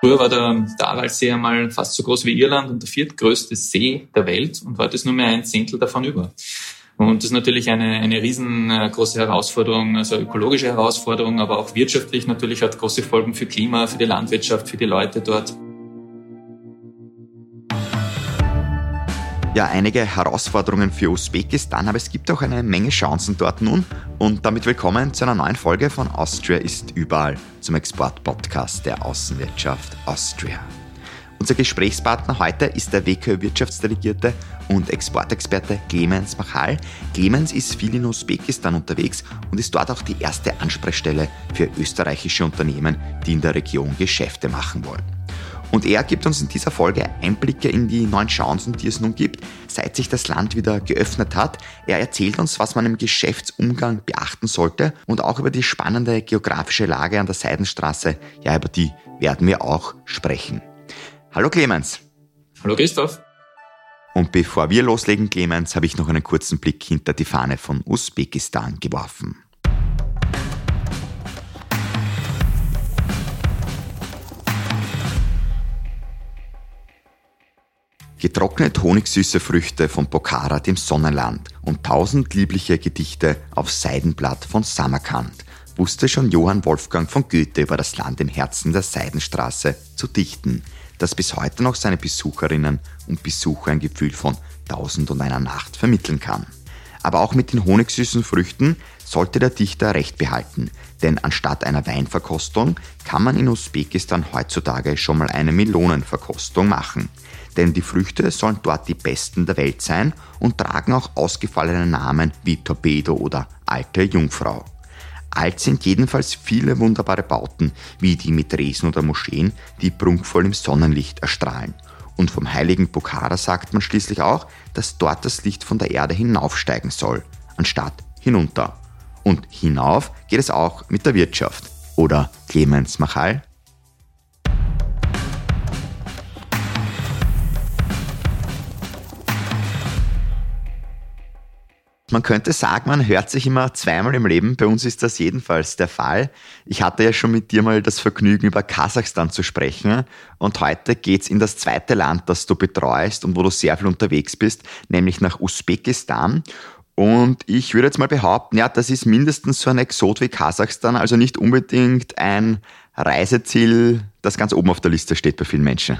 Früher war der, der Aralsee einmal fast so groß wie Irland und der viertgrößte See der Welt und heute ist nur mehr ein Zehntel davon über. Und das ist natürlich eine, eine riesengroße Herausforderung, also ökologische Herausforderung, aber auch wirtschaftlich natürlich hat große Folgen für Klima, für die Landwirtschaft, für die Leute dort. Ja, einige Herausforderungen für Usbekistan, aber es gibt auch eine Menge Chancen dort nun. Und damit willkommen zu einer neuen Folge von Austria ist überall, zum Exportpodcast der Außenwirtschaft Austria. Unser Gesprächspartner heute ist der WKÖ-Wirtschaftsdelegierte und Exportexperte Clemens Machal. Clemens ist viel in Usbekistan unterwegs und ist dort auch die erste Ansprechstelle für österreichische Unternehmen, die in der Region Geschäfte machen wollen. Und er gibt uns in dieser Folge Einblicke in die neuen Chancen, die es nun gibt, seit sich das Land wieder geöffnet hat. Er erzählt uns, was man im Geschäftsumgang beachten sollte und auch über die spannende geografische Lage an der Seidenstraße. Ja, über die werden wir auch sprechen. Hallo Clemens. Hallo Christoph. Und bevor wir loslegen, Clemens, habe ich noch einen kurzen Blick hinter die Fahne von Usbekistan geworfen. Getrocknet honigsüße Früchte von Pokhara, dem Sonnenland, und tausend liebliche Gedichte auf Seidenblatt von Samarkand wusste schon Johann Wolfgang von Goethe über das Land im Herzen der Seidenstraße zu dichten, das bis heute noch seine Besucherinnen und Besucher ein Gefühl von Tausend und einer Nacht vermitteln kann. Aber auch mit den honigsüßen Früchten sollte der Dichter recht behalten, denn anstatt einer Weinverkostung kann man in Usbekistan heutzutage schon mal eine Melonenverkostung machen – denn die Früchte sollen dort die besten der Welt sein und tragen auch ausgefallene Namen wie Torpedo oder Alte Jungfrau. Alt sind jedenfalls viele wunderbare Bauten, wie die Mitresen oder Moscheen, die prunkvoll im Sonnenlicht erstrahlen. Und vom heiligen Pokhara sagt man schließlich auch, dass dort das Licht von der Erde hinaufsteigen soll, anstatt hinunter. Und hinauf geht es auch mit der Wirtschaft. Oder Clemens Machal? Man könnte sagen, man hört sich immer zweimal im Leben. Bei uns ist das jedenfalls der Fall. Ich hatte ja schon mit dir mal das Vergnügen, über Kasachstan zu sprechen. Und heute geht's in das zweite Land, das du betreust und wo du sehr viel unterwegs bist, nämlich nach Usbekistan. Und ich würde jetzt mal behaupten, ja, das ist mindestens so ein Exot wie Kasachstan, also nicht unbedingt ein Reiseziel, das ganz oben auf der Liste steht bei vielen Menschen.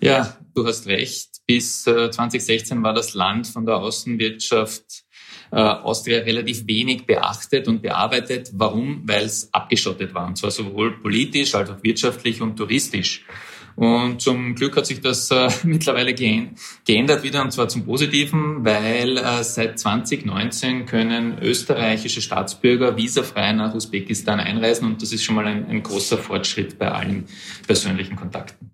Ja, du hast recht. Bis 2016 äh, war das Land von der Außenwirtschaft äh, Austria relativ wenig beachtet und bearbeitet. Warum? Weil es abgeschottet war, und zwar sowohl politisch als auch wirtschaftlich und touristisch. Und zum Glück hat sich das äh, mittlerweile geändert wieder, und zwar zum Positiven, weil äh, seit 2019 können österreichische Staatsbürger visafrei nach Usbekistan einreisen und das ist schon mal ein, ein großer Fortschritt bei allen persönlichen Kontakten.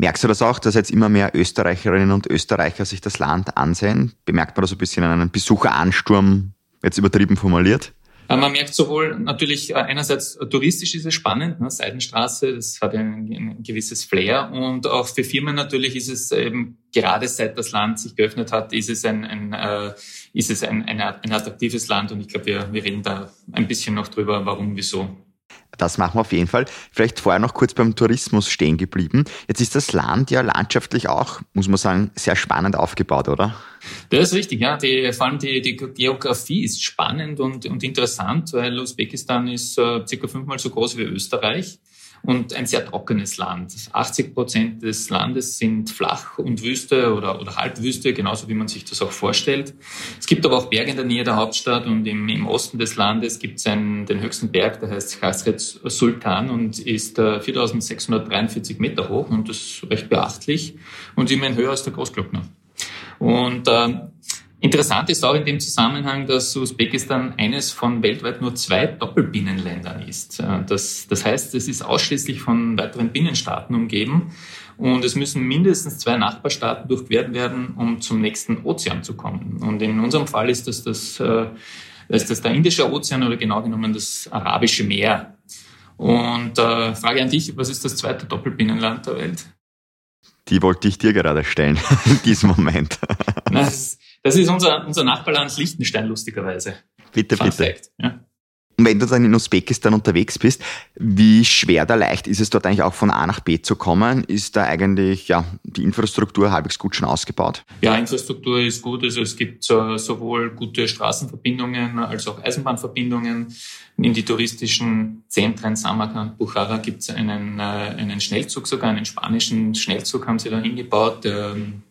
Merkst du das auch, dass jetzt immer mehr Österreicherinnen und Österreicher sich das Land ansehen? Bemerkt man da so ein bisschen einen Besucheransturm, jetzt übertrieben formuliert? Äh, man merkt sowohl natürlich äh, einerseits touristisch ist es spannend, ne? Seidenstraße, das hat ein, ein, gewisses Flair und auch für Firmen natürlich ist es eben gerade seit das Land sich geöffnet hat, ist es ein, ein äh, ist es ein, ein, ein attraktives Land und ich glaube, wir, wir reden da ein bisschen noch drüber, warum, wieso. Das machen wir auf jeden Fall. Vielleicht vorher noch kurz beim Tourismus stehen geblieben. Jetzt ist das Land ja landschaftlich auch, muss man sagen, sehr spannend aufgebaut, oder? Das ist richtig, ja. Die, vor allem die, die Geografie ist spannend und, und interessant, weil Usbekistan ist äh, circa fünfmal so groß wie Österreich und ein sehr trockenes Land. 80 Prozent des Landes sind flach und Wüste oder, oder Halbwüste, genauso wie man sich das auch vorstellt. Es gibt aber auch Berge in der Nähe der Hauptstadt und im, im Osten des Landes gibt es den höchsten Berg, der heißt Khasret Sultan und ist äh, 4643 Meter hoch und das ist recht beachtlich und immerhin höher als der Großglockner. Und äh, Interessant ist auch in dem Zusammenhang, dass Usbekistan eines von weltweit nur zwei Doppelbinnenländern ist. Äh, das, das heißt, es ist ausschließlich von weiteren Binnenstaaten umgeben und es müssen mindestens zwei Nachbarstaaten durchquert werden, um zum nächsten Ozean zu kommen. Und in unserem Fall ist das, das, äh, ist das der Indische Ozean oder genau genommen das Arabische Meer. Und äh, Frage an dich, was ist das zweite Doppelbinnenland der Welt? Die wollte ich dir gerade stellen, in diesem Moment. Das, das ist unser, unser Nachbarland Liechtenstein, lustigerweise. Bitte, Fun bitte. Fact, ja. Und wenn du dann in Usbekistan unterwegs bist, wie schwer oder leicht ist es dort eigentlich auch von A nach B zu kommen? Ist da eigentlich ja, die Infrastruktur halbwegs gut schon ausgebaut? Ja, Infrastruktur ist gut. Also es gibt sowohl gute Straßenverbindungen als auch Eisenbahnverbindungen. In die touristischen Zentren Samarkand, Bukhara gibt es einen, äh, einen Schnellzug sogar, einen spanischen Schnellzug haben sie da hingebaut. Ähm,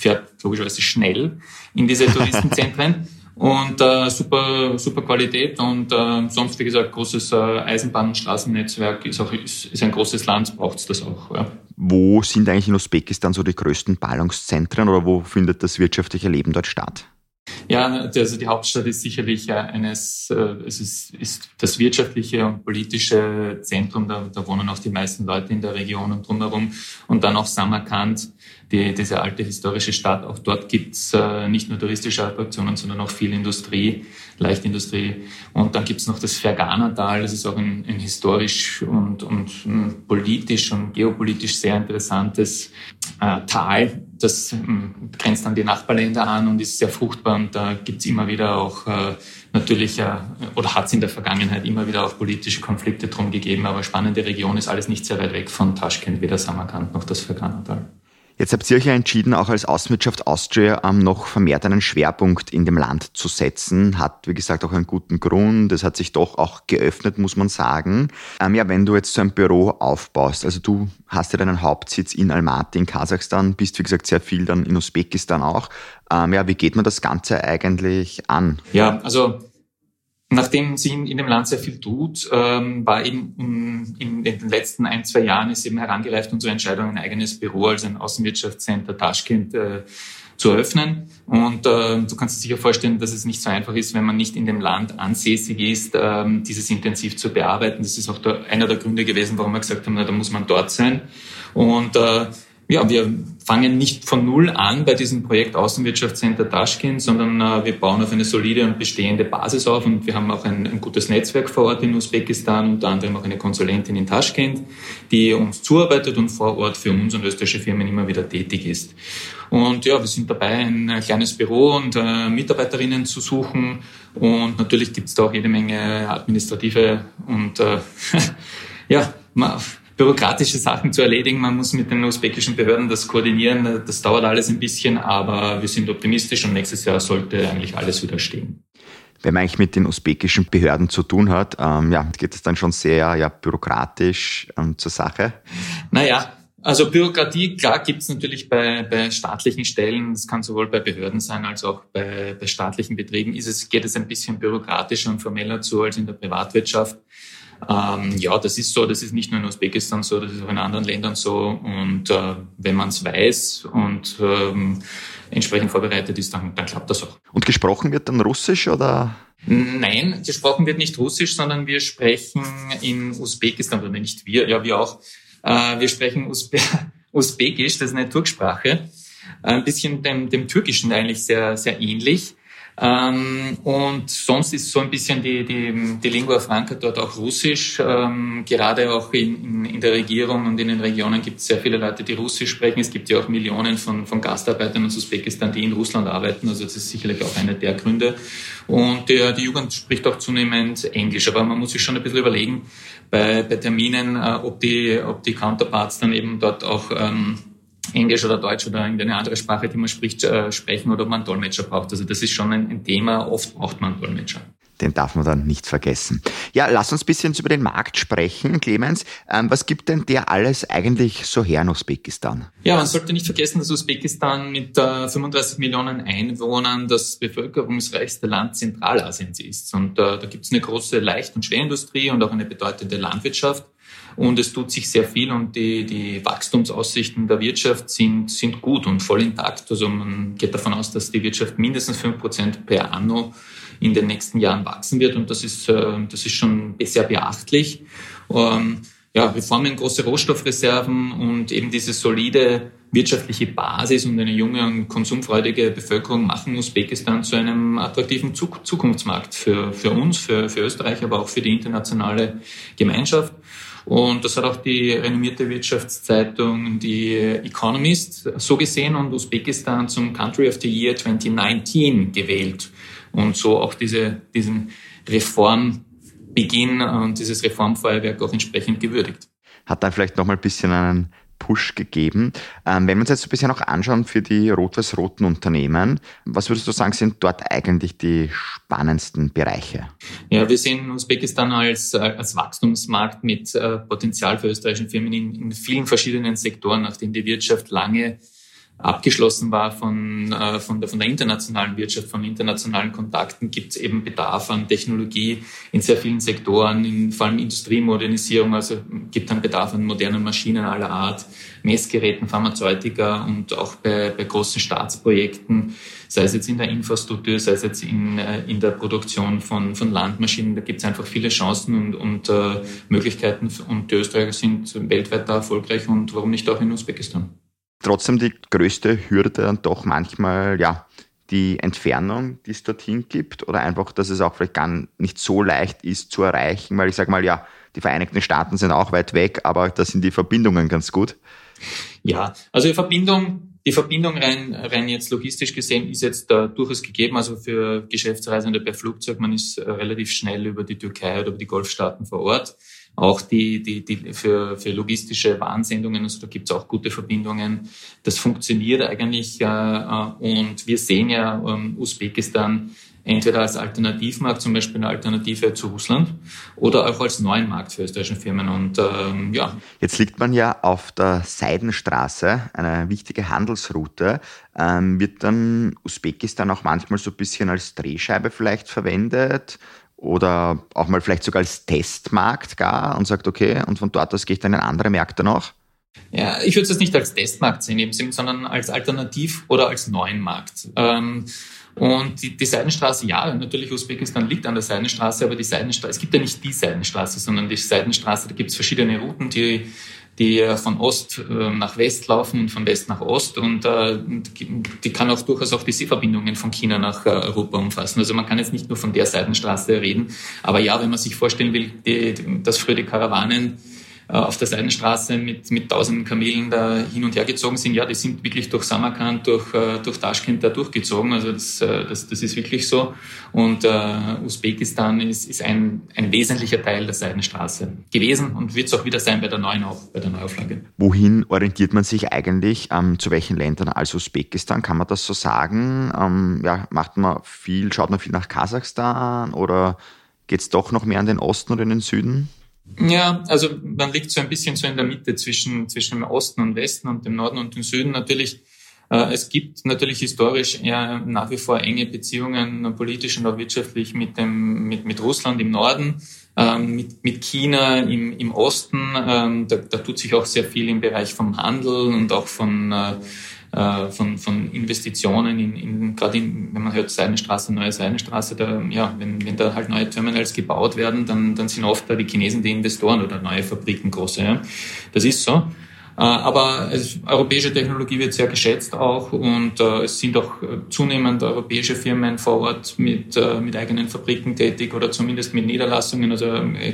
fährt logischerweise schnell in diese Touristenzentren. Und äh, super, super Qualität und äh, sonst, wie gesagt, großes äh, Eisenbahn- und Straßennetzwerk ist auch ist, ist ein großes Land, braucht es das auch. Ja. Wo sind eigentlich in Usbekistan so die größten Ballungszentren oder wo findet das wirtschaftliche Leben dort statt? Ja, also die Hauptstadt ist sicherlich eines, äh, es ist, ist das wirtschaftliche und politische Zentrum, da, da wohnen auch die meisten Leute in der Region und drumherum. Und dann auch Samarkand, die, diese alte historische Stadt. Auch dort gibt's äh, nicht nur touristische Attraktionen, sondern auch viel Industrie, Leichtindustrie. Und dann gibt's noch das Fergana-Tal, das ist auch ein, ein historisch und, und ein politisch und geopolitisch sehr interessantes äh, Tal. Das ähm, grenzt an die Nachbarländer an und ist sehr fruchtbar. Und da gibt's immer wieder auch äh, natürlich, äh, oder hat es in der Vergangenheit immer wieder auch politische Konflikte drum gegeben. Aber spannende Region ist alles nicht sehr weit weg von Taschkent, weder Samarkand noch das Fergana-Tal. Jetzt habt ihr euch ja entschieden, auch als Außenwirtschaft Austria ähm, noch vermehrt einen Schwerpunkt in dem Land zu setzen. Hat, wie gesagt, auch einen guten Grund. Es hat sich doch auch geöffnet, muss man sagen. Ähm, ja, wenn du jetzt so ein Büro aufbaust, also du hast ja deinen Hauptsitz in Almaty in Kasachstan, bist, wie gesagt, sehr viel dann in Usbekistan auch. Ähm, ja, wie geht man das Ganze eigentlich an? Ja, also Nachdem sie in, dem Land sehr viel tut, ähm, war eben in, in, den letzten ein, zwei Jahren ist eben herangereift unsere Entscheidung, ein eigenes Büro, also ein Außenwirtschaftscenter Taschkent äh, zu eröffnen. Und äh, du kannst dir sicher vorstellen, dass es nicht so einfach ist, wenn man nicht in dem Land ansässig ist, äh, dieses intensiv zu bearbeiten. Das ist auch einer der Gründe gewesen, warum wir gesagt haben, na, da muss man dort sein. Und äh, ja, wir fangen nicht von Null an bei diesem Projekt Außenwirtschaftscenter Taschkent, sondern äh, wir bauen auf eine solide und bestehende Basis auf und wir haben auch ein, ein, gutes Netzwerk vor Ort in Usbekistan, unter anderem auch eine Konsulentin in Taschkent, die uns zuarbeitet und vor Ort für uns und österreichische Firmen immer wieder tätig ist. Und ja, wir sind dabei, ein kleines Büro und äh, Mitarbeiterinnen zu suchen und natürlich gibt es da auch jede Menge administrative und äh, ja, bürokratische Sachen zu erledigen. Man muss mit den usbekischen Behörden das koordinieren. Das dauert alles ein bisschen, aber wir sind optimistisch und nächstes Jahr sollte eigentlich alles wieder stehen. Wenn man eigentlich mit den usbekischen Behörden zu tun hat, ähm, ja, geht es dann schon sehr ja, bürokratisch ähm, zur Sache? Naja, also Bürokratie, klar, gibt's natürlich bei, bei staatlichen Stellen, das kann sowohl bei Behörden sein als auch bei, bei staatlichen Betrieben, ist es, geht es ein bisschen bürokratischer und formeller zu als in der Privatwirtschaft. Ähm, ja, das ist so, das ist nicht nur in Usbekistan so, das ist auch in anderen Ländern so. Und äh, wenn man es weiß und ähm, entsprechend vorbereitet ist, dann, dann klappt das auch. Und gesprochen wird dann Russisch oder? Nein, gesprochen wird nicht Russisch, sondern wir sprechen in Usbekistan, oder nicht wir, ja, wir auch. Äh, wir sprechen Usbe Usbekisch, das ist eine Turksprache. Ein bisschen dem, dem Türkischen eigentlich sehr, sehr ähnlich. Ähm, und sonst ist so ein bisschen die, die, die Lingua Franca dort auch Russisch. Ähm, gerade auch in, in, in, der Regierung und in den Regionen gibt es sehr viele Leute, die Russisch sprechen. Es gibt ja auch Millionen von, von Gastarbeitern aus Usbekistan, die in Russland arbeiten. Also das ist sicherlich auch einer der Gründe. Und der, die Jugend spricht auch zunehmend Englisch. Aber man muss sich schon ein bisschen überlegen bei, bei Terminen, äh, ob, die, ob die Counterparts dann eben dort auch ähm, Englisch oder Deutsch oder irgendeine andere Sprache, die man spricht, äh, sprechen oder ob man Dolmetscher braucht. Also das ist schon ein, ein Thema. Oft braucht man Dolmetscher. Den darf man dann nicht vergessen. Ja, lass uns ein bisschen über den Markt sprechen, Clemens. Ähm, was gibt denn der alles eigentlich so her in Usbekistan? Ja, man sollte nicht vergessen, dass Usbekistan mit äh, 35 Millionen Einwohnern das bevölkerungsreichste Land Zentralasiens ist. Und äh, da gibt es eine große Leicht- und Schwerindustrie und auch eine bedeutende Landwirtschaft. Und es tut sich sehr viel und die, die Wachstumsaussichten der Wirtschaft sind, sind gut und voll intakt. Also man geht davon aus, dass die Wirtschaft mindestens fünf Prozent per anno in den nächsten Jahren wachsen wird. Und das ist, äh, das ist schon sehr beachtlich. Ähm, ja, wir formen große Rohstoffreserven und eben diese solide wirtschaftliche Basis und eine junge und konsumfreudige Bevölkerung machen Usbekistan zu einem attraktiven Zukunftsmarkt für, für uns, für, für Österreich, aber auch für die internationale Gemeinschaft. Und das hat auch die renommierte Wirtschaftszeitung, die Economist, so gesehen und Usbekistan zum Country of the Year 2019 gewählt. Und so auch diese, diesen Reform Beginn und dieses Reformfeuerwerk auch entsprechend gewürdigt. Hat da vielleicht nochmal ein bisschen einen Push gegeben. Ähm, wenn wir uns jetzt ein bisschen noch anschauen für die rot-weiß-roten Unternehmen, was würdest du sagen, sind dort eigentlich die spannendsten Bereiche? Ja, wir sehen Usbekistan als, als Wachstumsmarkt mit äh, Potenzial für österreichische Firmen in, in vielen verschiedenen Sektoren, nachdem die Wirtschaft lange abgeschlossen war von, äh, von, der, von der internationalen Wirtschaft, von internationalen Kontakten, gibt es eben Bedarf an Technologie in sehr vielen Sektoren, in, vor allem Industriemodernisierung, also gibt dann Bedarf an modernen Maschinen aller Art, Messgeräten, Pharmazeutika und auch bei, bei großen Staatsprojekten, sei es jetzt in der Infrastruktur, sei es jetzt in, äh, in der Produktion von, von Landmaschinen, da gibt es einfach viele Chancen und, und äh, Möglichkeiten und die Österreicher sind weltweit da erfolgreich und warum nicht auch in Usbekistan trotzdem die größte Hürde dann doch manchmal, ja, die Entfernung, die es dorthin gibt oder einfach, dass es auch vielleicht gar nicht so leicht ist zu erreichen, weil ich sage mal, ja, die Vereinigten Staaten sind auch weit weg, aber da sind die Verbindungen ganz gut. Ja, also die Verbindung, die Verbindung rein, rein jetzt logistisch gesehen ist jetzt da durchaus gegeben. Also für Geschäftsreisende per Flugzeug, man ist äh, relativ schnell über die Türkei oder über die Golfstaaten vor Ort auch die, die, die für, für logistische Warnsendungen, also da gibt's auch gute Verbindungen. Das funktioniert eigentlich äh, äh, und wir sehen ja ähm, Usbekistan entweder als Alternativmarkt, zum Beispiel eine Alternative zu Russland, oder auch als neuen Markt für österreichische Firmen. Und ähm, ja. Jetzt liegt man ja auf der Seidenstraße, eine wichtige Handelsroute. Ähm, wird dann Usbekistan auch manchmal so ein bisschen als Drehscheibe vielleicht verwendet? oder auch mal vielleicht sogar als Testmarkt gar und sagt, okay, und von dort aus gehe ich dann in andere Märkte noch? Ja, ich würde es nicht als Testmarkt sehen, sondern als Alternativ- oder als neuen Markt. Ähm, und die, die Seidenstraße, ja, natürlich Usbekistan liegt an der Seidenstraße, aber die Seidenstraße, es gibt ja nicht die Seidenstraße, sondern die Seidenstraße, da gibt es verschiedene Routen, die die von Ost ähm, nach West laufen und von West nach Ost und äh, die kann auch durchaus auch die Seeverbindungen von China nach äh, Europa umfassen. Also man kann jetzt nicht nur von der Seitenstraße reden, aber ja, wenn man sich vorstellen will, die, dass früher die Karawanen äh, auf der Seidenstraße mit, mit tausenden Kamelen da hin und her gezogen sind. Ja, die sind wirklich durch Samarkand, durch, äh, durch Taschkent da durchgezogen. Also das, äh, das, das ist wirklich so. Und äh, Usbekistan ist, ist ein, ein wesentlicher Teil der Seidenstraße gewesen und wird es auch wieder sein bei der neuen bei der Neuauflage. Wohin orientiert man sich eigentlich? Ähm, zu welchen Ländern als Usbekistan? Kann man das so sagen? Ähm, ja, macht man viel, schaut man viel nach Kasachstan oder geht es doch noch mehr an den Osten oder in den Süden? Ja, also man liegt so ein bisschen so in der Mitte zwischen, zwischen dem Osten und Westen und dem Norden und dem Süden. Natürlich, äh, es gibt natürlich historisch ja nach wie vor enge Beziehungen, politisch und auch wirtschaftlich mit, dem, mit, mit Russland im Norden, ähm, mit, mit China im, im Osten. Ähm, da, da tut sich auch sehr viel im Bereich vom Handel und auch von äh, äh, von, von Investitionen in, in gerade in, wenn man hört Seidenstraße, neue Seidenstraße, da, ja, wenn, wenn da halt neue Terminals gebaut werden, dann, dann sind oft da die Chinesen die Investoren oder neue Fabriken große. Ja. Das ist so. Äh, aber europäische Technologie wird sehr geschätzt auch und äh, es sind auch äh, zunehmend europäische Firmen vor Ort mit, mit eigenen Fabriken tätig oder zumindest mit Niederlassungen. Also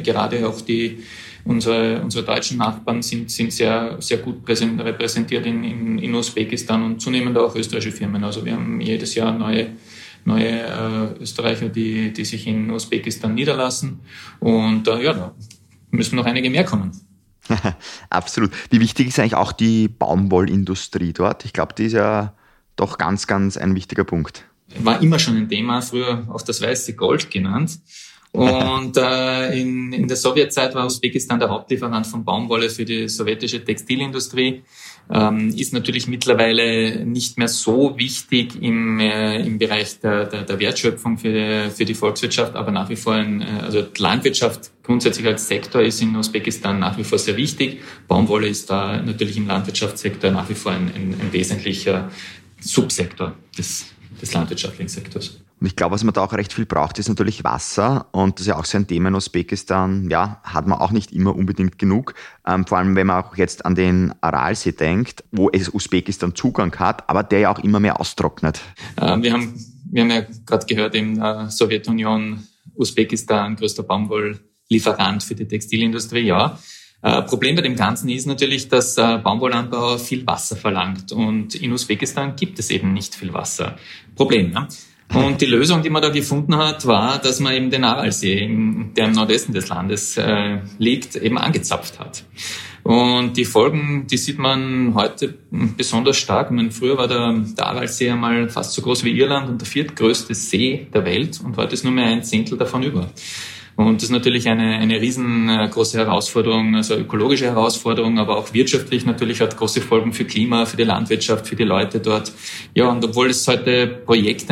gerade auch die Unsere, unsere deutschen Nachbarn sind, sind sehr, sehr gut repräsentiert in, in, in Usbekistan und zunehmend auch österreichische Firmen. Also wir haben jedes Jahr neue neue äh, Österreicher, die, die sich in Usbekistan niederlassen. Und äh, ja, da müssen noch einige mehr kommen. Absolut. Wie wichtig ist eigentlich auch die Baumwollindustrie dort? Ich glaube, die ist ja doch ganz, ganz ein wichtiger Punkt. War immer schon ein Thema, früher auch das weiße Gold genannt. Und äh, in, in der Sowjetzeit war Usbekistan der Hauptlieferant von Baumwolle für die sowjetische Textilindustrie. Ähm, ist natürlich mittlerweile nicht mehr so wichtig im, äh, im Bereich der, der, der Wertschöpfung für, für die Volkswirtschaft, aber nach wie vor ein, äh, also Landwirtschaft grundsätzlich als Sektor ist in Usbekistan nach wie vor sehr wichtig. Baumwolle ist da natürlich im Landwirtschaftssektor nach wie vor ein, ein, ein wesentlicher Subsektor des, des landwirtschaftlichen Sektors. Und ich glaube, was man da auch recht viel braucht, ist natürlich Wasser. Und das ist ja auch so ein Thema in Usbekistan. Ja, hat man auch nicht immer unbedingt genug. Ähm, vor allem, wenn man auch jetzt an den Aralsee denkt, wo es Usbekistan Zugang hat, aber der ja auch immer mehr austrocknet. Äh, wir, haben, wir haben ja gerade gehört, in der Sowjetunion, Usbekistan, größter Baumwolllieferant für die Textilindustrie, ja. Äh, Problem bei dem Ganzen ist natürlich, dass äh, Baumwollanbau viel Wasser verlangt und in Usbekistan gibt es eben nicht viel Wasser. Problem. Ne? Und die Lösung, die man da gefunden hat, war, dass man eben den Aralsee, der im Nordwesten des Landes äh, liegt, eben angezapft hat. Und die Folgen, die sieht man heute besonders stark. Meine, früher war der, der Aralsee einmal fast so groß wie Irland und der viertgrößte See der Welt und heute ist nur mehr ein Zehntel davon über. Und das ist natürlich eine, eine riesengroße Herausforderung, also ökologische Herausforderung, aber auch wirtschaftlich natürlich hat große Folgen für Klima, für die Landwirtschaft, für die Leute dort. Ja, und obwohl es heute Projekte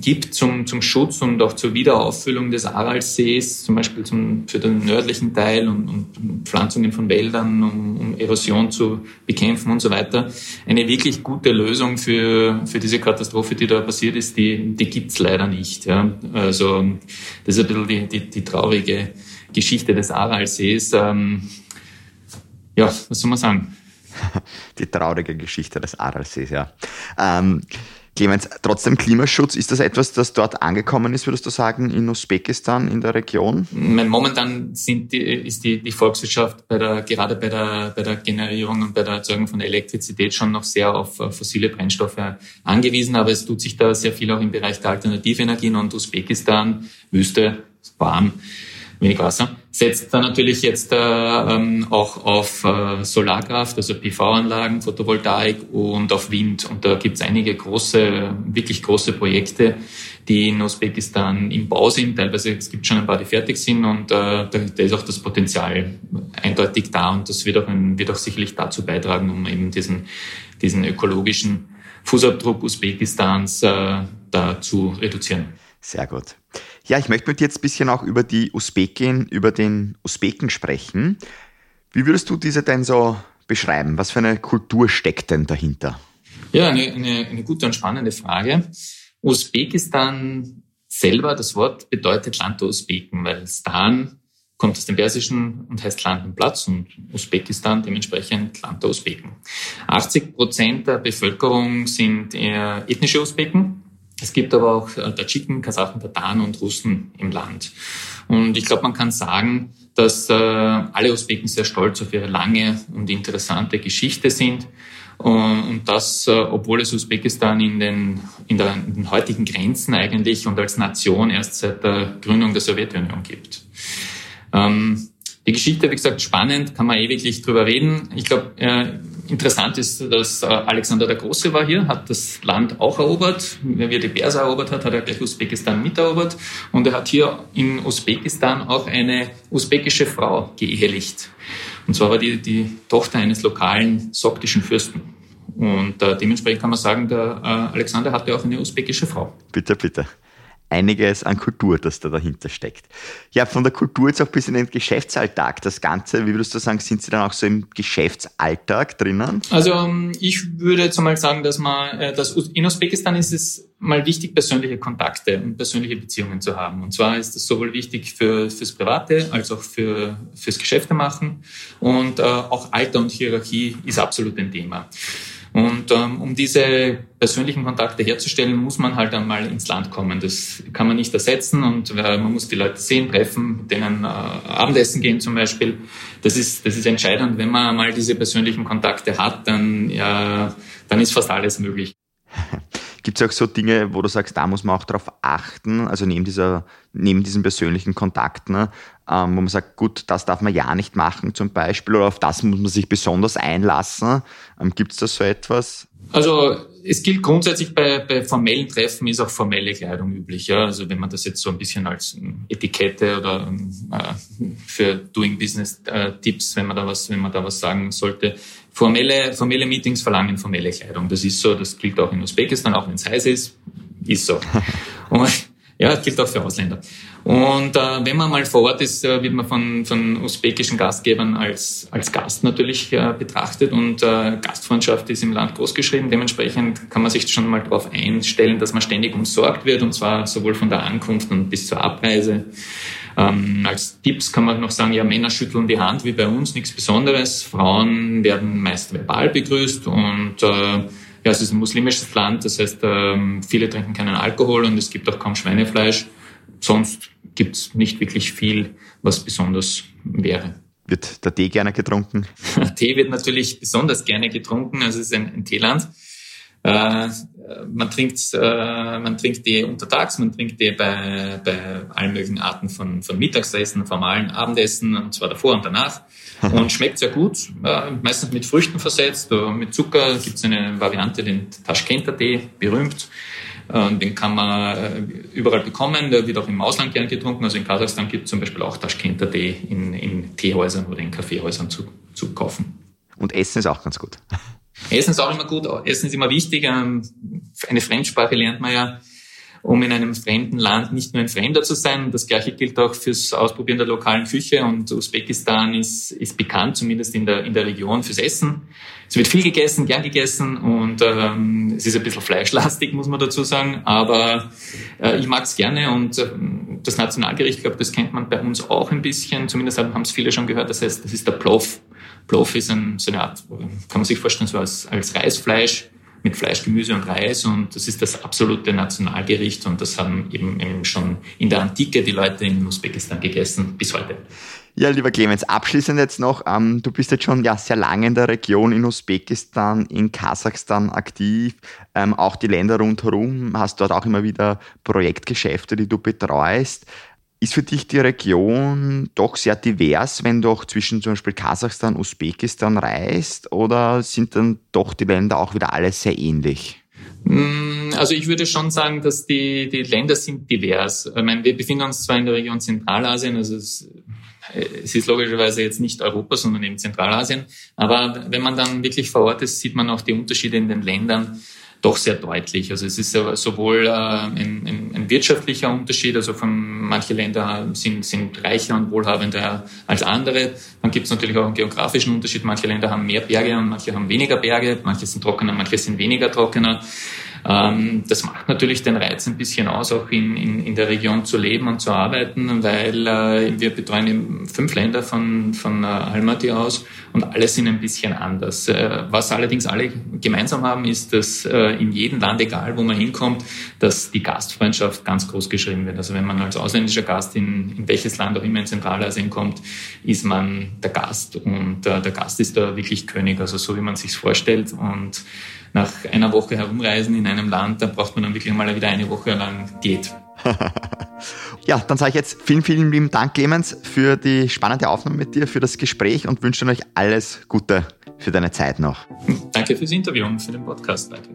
gibt zum, zum Schutz und auch zur Wiederauffüllung des Aralsees, zum Beispiel zum, für den nördlichen Teil und, und Pflanzungen von Wäldern, um, um Erosion zu bekämpfen und so weiter, eine wirklich gute Lösung für, für diese Katastrophe, die da passiert ist, die, die gibt's leider nicht. Ja. Also das ist ein bisschen die, die die traurige Geschichte des Aralsees. Ähm, ja, was soll man sagen? Die traurige Geschichte des Aralsees, ja. Ähm, Clemens, trotzdem Klimaschutz, ist das etwas, das dort angekommen ist, würdest du sagen, in Usbekistan, in der Region? Momentan sind die, ist die, die Volkswirtschaft bei der, gerade bei der, bei der Generierung und bei der Erzeugung von Elektrizität schon noch sehr auf fossile Brennstoffe angewiesen, aber es tut sich da sehr viel auch im Bereich der Alternativenergien und Usbekistan, Wüste, warm, wenig Wasser. Setzt dann natürlich jetzt äh, ähm, auch auf äh, Solarkraft, also PV-Anlagen, Photovoltaik und auf Wind. Und da gibt es einige große, wirklich große Projekte, die in Usbekistan im Bau sind. Teilweise es gibt schon ein paar, die fertig sind und äh, da, da ist auch das Potenzial eindeutig da und das wird auch, wird auch sicherlich dazu beitragen, um eben diesen, diesen ökologischen Fußabdruck Usbekistans äh, da zu reduzieren. Sehr gut. Ja, ich möchte mit dir jetzt ein bisschen auch über die Usbekin, über den Usbeken sprechen. Wie würdest du diese denn so beschreiben? Was für eine Kultur steckt denn dahinter? Ja, eine, eine, eine gute und spannende Frage. Usbekistan selber, das Wort bedeutet Land der Usbeken, weil Stan kommt aus dem Persischen und heißt Land und Platz und Usbekistan dementsprechend Land der Usbeken. 80 Prozent der Bevölkerung sind ethnische Usbeken, es gibt aber auch äh, Tadschiken, Kasachen, Tataren und Russen im Land. Und ich glaube, man kann sagen, dass äh, alle Usbeken sehr stolz auf ihre lange und interessante Geschichte sind. Und das, äh, obwohl es Usbekistan in den, in, der, in den heutigen Grenzen eigentlich und als Nation erst seit der Gründung der Sowjetunion gibt. Ähm, die Geschichte, wie gesagt, spannend, kann man ewiglich drüber reden. Ich glaube, äh, interessant ist, dass äh, Alexander der Große war hier, hat das Land auch erobert. Wenn er die Perser erobert hat, hat er gleich Usbekistan miterobert. Und er hat hier in Usbekistan auch eine usbekische Frau geehelicht. Und zwar war die die Tochter eines lokalen soktischen Fürsten. Und äh, dementsprechend kann man sagen, der äh, Alexander hatte auch eine usbekische Frau. Bitte, bitte einiges an Kultur, das da dahinter steckt. Ja, von der Kultur jetzt auch bis in den Geschäftsalltag. Das Ganze, wie würdest du sagen, sind Sie dann auch so im Geschäftsalltag drinnen? Also ähm, ich würde jetzt einmal sagen, dass man, äh, dass in Usbekistan ist es mal wichtig, persönliche Kontakte und persönliche Beziehungen zu haben. Und zwar ist das sowohl wichtig für fürs Private als auch für fürs Geschäfte machen. Und äh, auch Alter und Hierarchie ist absolut ein Thema. Und ähm, um diese persönlichen Kontakte herzustellen, muss man halt einmal ins Land kommen. Das kann man nicht ersetzen und äh, man muss die Leute sehen, treffen, mit denen äh, Abendessen gehen zum Beispiel. Das ist, das ist entscheidend. Wenn man einmal diese persönlichen Kontakte hat, dann, ja, dann ist fast alles möglich. Gibt es auch so Dinge, wo du sagst, da muss man auch darauf achten, also neben, dieser, neben diesen persönlichen Kontakten, ne, ähm, wo man sagt, gut, das darf man ja nicht machen zum Beispiel oder auf das muss man sich besonders einlassen. Ähm, Gibt es da so etwas? Also es gilt grundsätzlich bei, bei formellen Treffen ist auch formelle Kleidung üblich. Ja? Also wenn man das jetzt so ein bisschen als Etikette oder äh, für Doing Business äh, Tipps, wenn man da was, wenn man da was sagen sollte, formelle, formelle Meetings verlangen formelle Kleidung. Das ist so, das gilt auch in Usbekistan, auch wenn es heiß ist, ist so. Und ja, das gilt auch für Ausländer. Und äh, wenn man mal vor Ort ist, äh, wird man von, von usbekischen Gastgebern als, als Gast natürlich äh, betrachtet und äh, Gastfreundschaft ist im Land großgeschrieben. Dementsprechend kann man sich schon mal darauf einstellen, dass man ständig umsorgt wird und zwar sowohl von der Ankunft und bis zur Abreise. Ähm, als Tipps kann man noch sagen, ja, Männer schütteln die Hand wie bei uns, nichts Besonderes. Frauen werden meist verbal begrüßt und äh, ja, es ist ein muslimisches Land, das heißt, ähm, viele trinken keinen Alkohol und es gibt auch kaum Schweinefleisch. Sonst gibt es nicht wirklich viel, was besonders wäre. Wird der Tee gerne getrunken? Tee wird natürlich besonders gerne getrunken, also es ist ein, ein Teeland. Äh, man trinkt, äh, man trinkt die untertags, man trinkt die bei, bei allen möglichen Arten von, von Mittagsessen, formalen Abendessen, und zwar davor und danach. Und schmeckt sehr gut, äh, meistens mit Früchten versetzt, mit Zucker. Gibt es eine Variante, den Taschkenter-Tee, berühmt. Äh, den kann man äh, überall bekommen, der wird auch im Ausland gern getrunken. Also in Kasachstan gibt es zum Beispiel auch Taschkenter-Tee in, in Teehäusern oder in Kaffeehäusern zu, zu kaufen. Und Essen ist auch ganz gut. Essen ist auch immer gut, Essen ist immer wichtig. Ähm, eine Fremdsprache lernt man ja, um in einem fremden Land nicht nur ein Fremder zu sein. Das Gleiche gilt auch fürs Ausprobieren der lokalen Küche. Und Usbekistan ist, ist bekannt, zumindest in der, in der Region, fürs Essen. Es wird viel gegessen, gern gegessen und ähm, es ist ein bisschen fleischlastig, muss man dazu sagen. Aber äh, ich mag es gerne und äh, das Nationalgericht, ich glaube, das kennt man bei uns auch ein bisschen. Zumindest haben es viele schon gehört. Das heißt, das ist der Plov. Plov ist ein, so eine Art, kann man sich vorstellen, so als, als Reisfleisch mit Fleisch, Gemüse und Reis und das ist das absolute Nationalgericht und das haben eben, eben schon in der Antike die Leute in Usbekistan gegessen bis heute. Ja, lieber Clemens, abschließend jetzt noch, ähm, du bist jetzt schon ja sehr lange in der Region in Usbekistan, in Kasachstan aktiv, ähm, auch die Länder rundherum, hast dort auch immer wieder Projektgeschäfte, die du betreust. Ist für dich die Region doch sehr divers, wenn du auch zwischen zum Beispiel Kasachstan, Usbekistan reist? Oder sind dann doch die Länder auch wieder alle sehr ähnlich? Mm, also ich würde schon sagen, dass die, die Länder sind divers. Ich meine, wir befinden uns zwar in der Region Zentralasien, also es, es ist logischerweise jetzt nicht Europa, sondern eben Zentralasien. Aber wenn man dann wirklich vor Ort ist, sieht man auch die Unterschiede in den Ländern doch sehr deutlich. Also es ist sowohl äh, ein, ein, ein wirtschaftlicher Unterschied, also von manche Länder sind, sind reicher und wohlhabender als andere. Dann gibt es natürlich auch einen geografischen Unterschied. Manche Länder haben mehr Berge und manche haben weniger Berge. Manche sind trockener, manche sind weniger trockener. Ähm, das macht natürlich den Reiz ein bisschen aus, auch in, in, in der Region zu leben und zu arbeiten, weil äh, wir betreuen fünf Länder von, von äh, Almaty aus und alle sind ein bisschen anders. Äh, was allerdings alle gemeinsam haben, ist, dass äh, in jedem Land, egal wo man hinkommt, dass die Gastfreundschaft ganz groß geschrieben wird. Also wenn man als ausländischer Gast in, in welches Land auch immer in Zentralasien kommt, ist man der Gast und äh, der Gast ist da wirklich König, also so wie man sich's vorstellt und nach einer Woche herumreisen in einem Land, da braucht man dann wirklich mal wieder eine Woche lang Diät. ja, dann sage ich jetzt vielen, vielen lieben Dank, Clemens, für die spannende Aufnahme mit dir, für das Gespräch und wünsche euch alles Gute für deine Zeit noch. Danke fürs Interview und für den Podcast. Danke.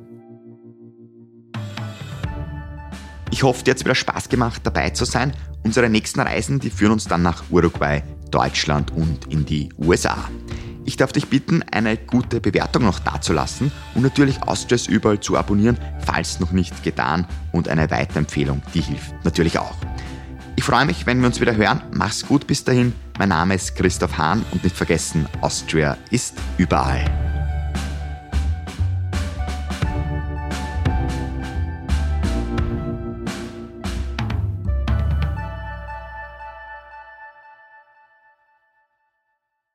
Ich hoffe, dir hat es wieder Spaß gemacht, dabei zu sein. Unsere nächsten Reisen, die führen uns dann nach Uruguay, Deutschland und in die USA. Ich darf dich bitten, eine gute Bewertung noch dazulassen und natürlich Austrias überall zu abonnieren, falls noch nicht getan und eine Weiterempfehlung, die hilft natürlich auch. Ich freue mich, wenn wir uns wieder hören. Mach's gut bis dahin. Mein Name ist Christoph Hahn und nicht vergessen, Austria ist überall.